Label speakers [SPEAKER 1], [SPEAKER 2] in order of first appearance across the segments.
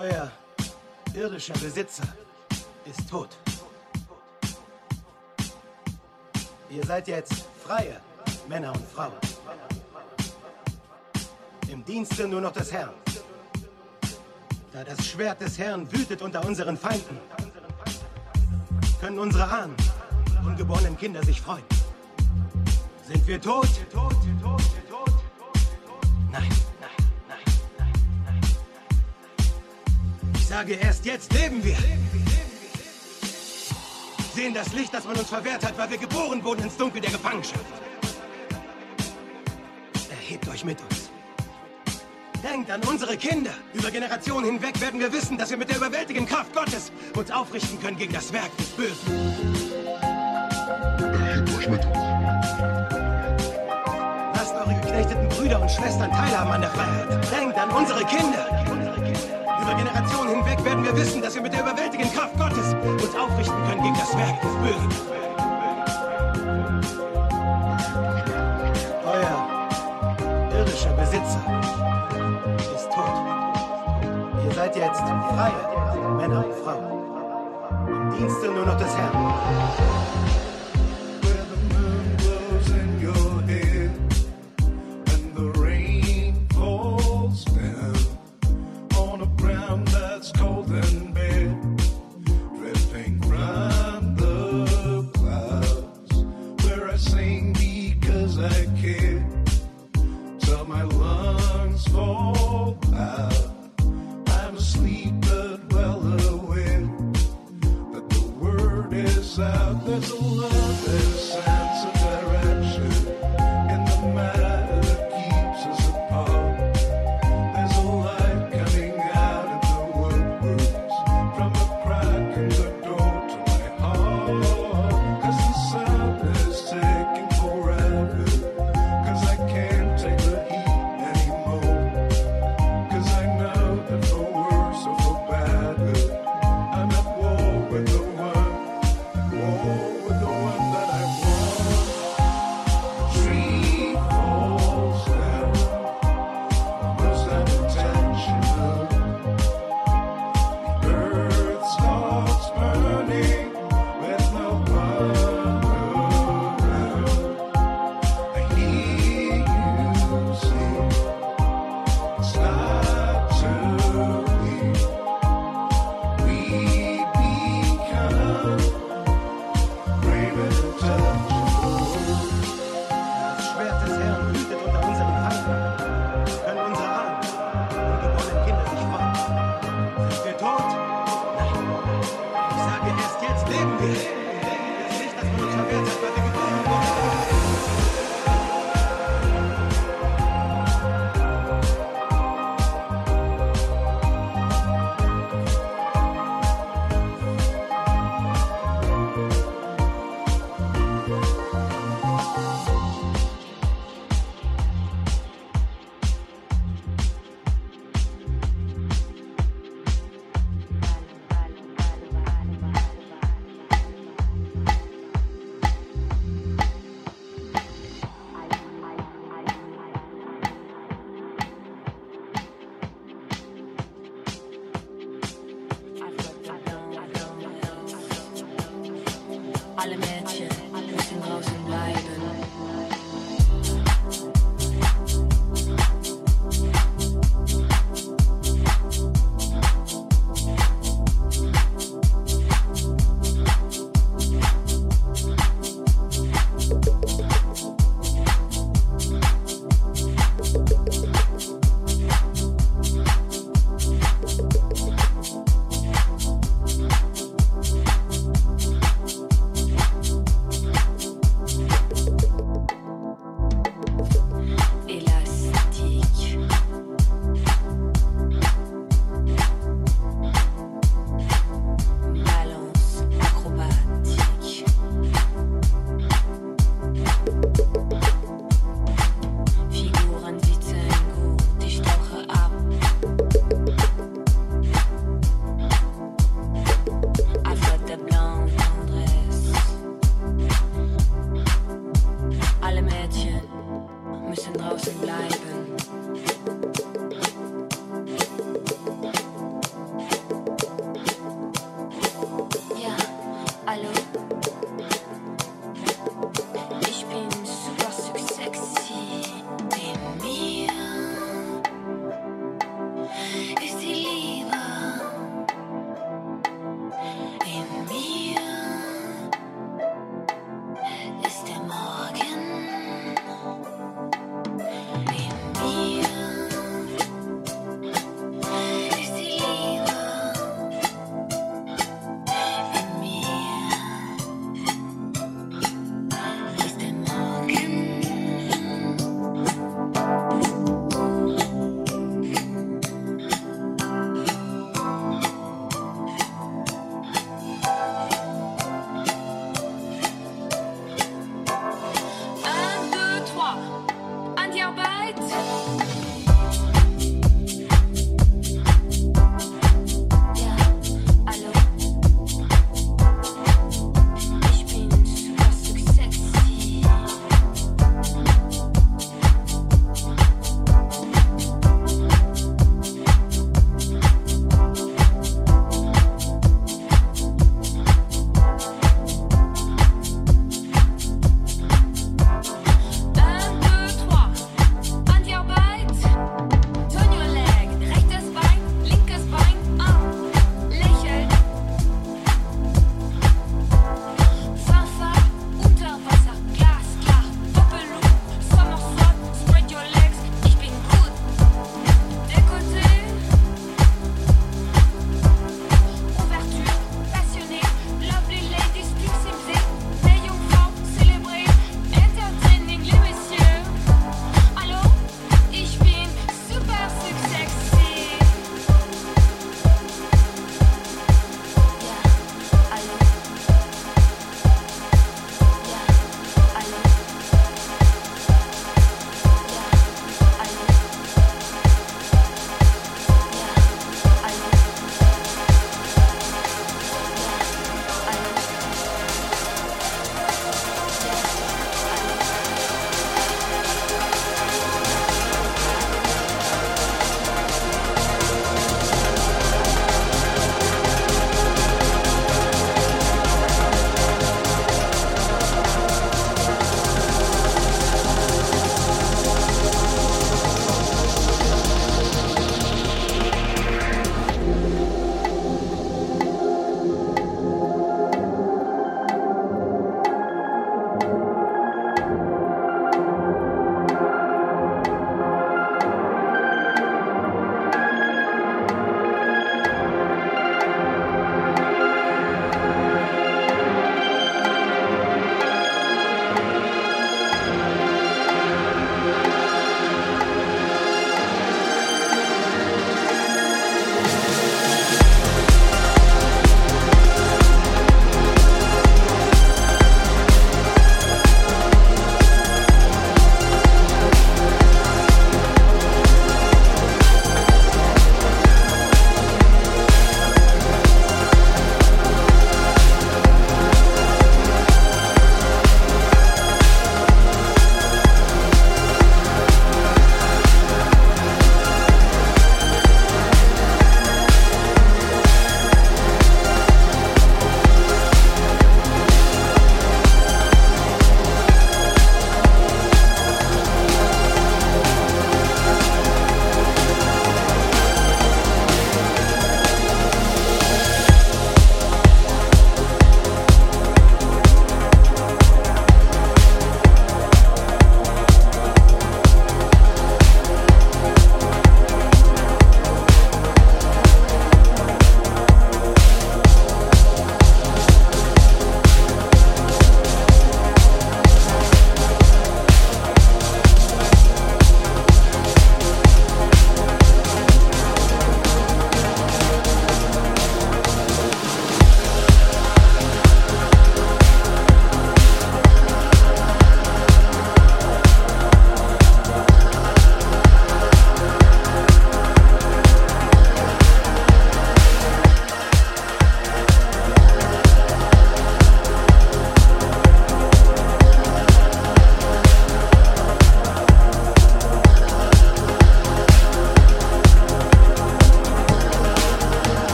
[SPEAKER 1] Euer irdischer Besitzer ist tot. Ihr seid jetzt freie Männer und Frauen. Im Dienste nur noch des Herrn. Da das Schwert des Herrn wütet unter unseren Feinden, können unsere Ahnen, ungeborenen Kinder sich freuen. Sind wir tot? Nein, sage, erst jetzt leben wir. Sehen das Licht, das man uns verwehrt hat, weil wir geboren wurden ins Dunkel der Gefangenschaft. Erhebt euch mit uns. Denkt an unsere Kinder. Über Generationen hinweg werden wir wissen, dass wir mit der überwältigenden Kraft Gottes uns aufrichten können gegen das Werk des Bösen.
[SPEAKER 2] Erhebt euch mit uns.
[SPEAKER 1] Lasst eure geknechteten Brüder und Schwestern teilhaben an der Freiheit. Denkt an unsere Kinder. Über Generationen hinweg werden wir wissen, dass wir mit der überwältigenden Kraft Gottes uns aufrichten können gegen das Werk des Bösen. Euer irdischer Besitzer ist tot. Ihr seid jetzt freie Männer und Frauen. Im Dienste nur noch des Herrn.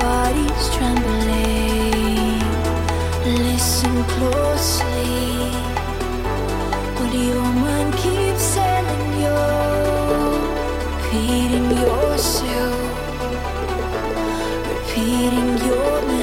[SPEAKER 3] body's trembling. Listen closely. What your mind keeps telling you, repeating yourself, repeating your name.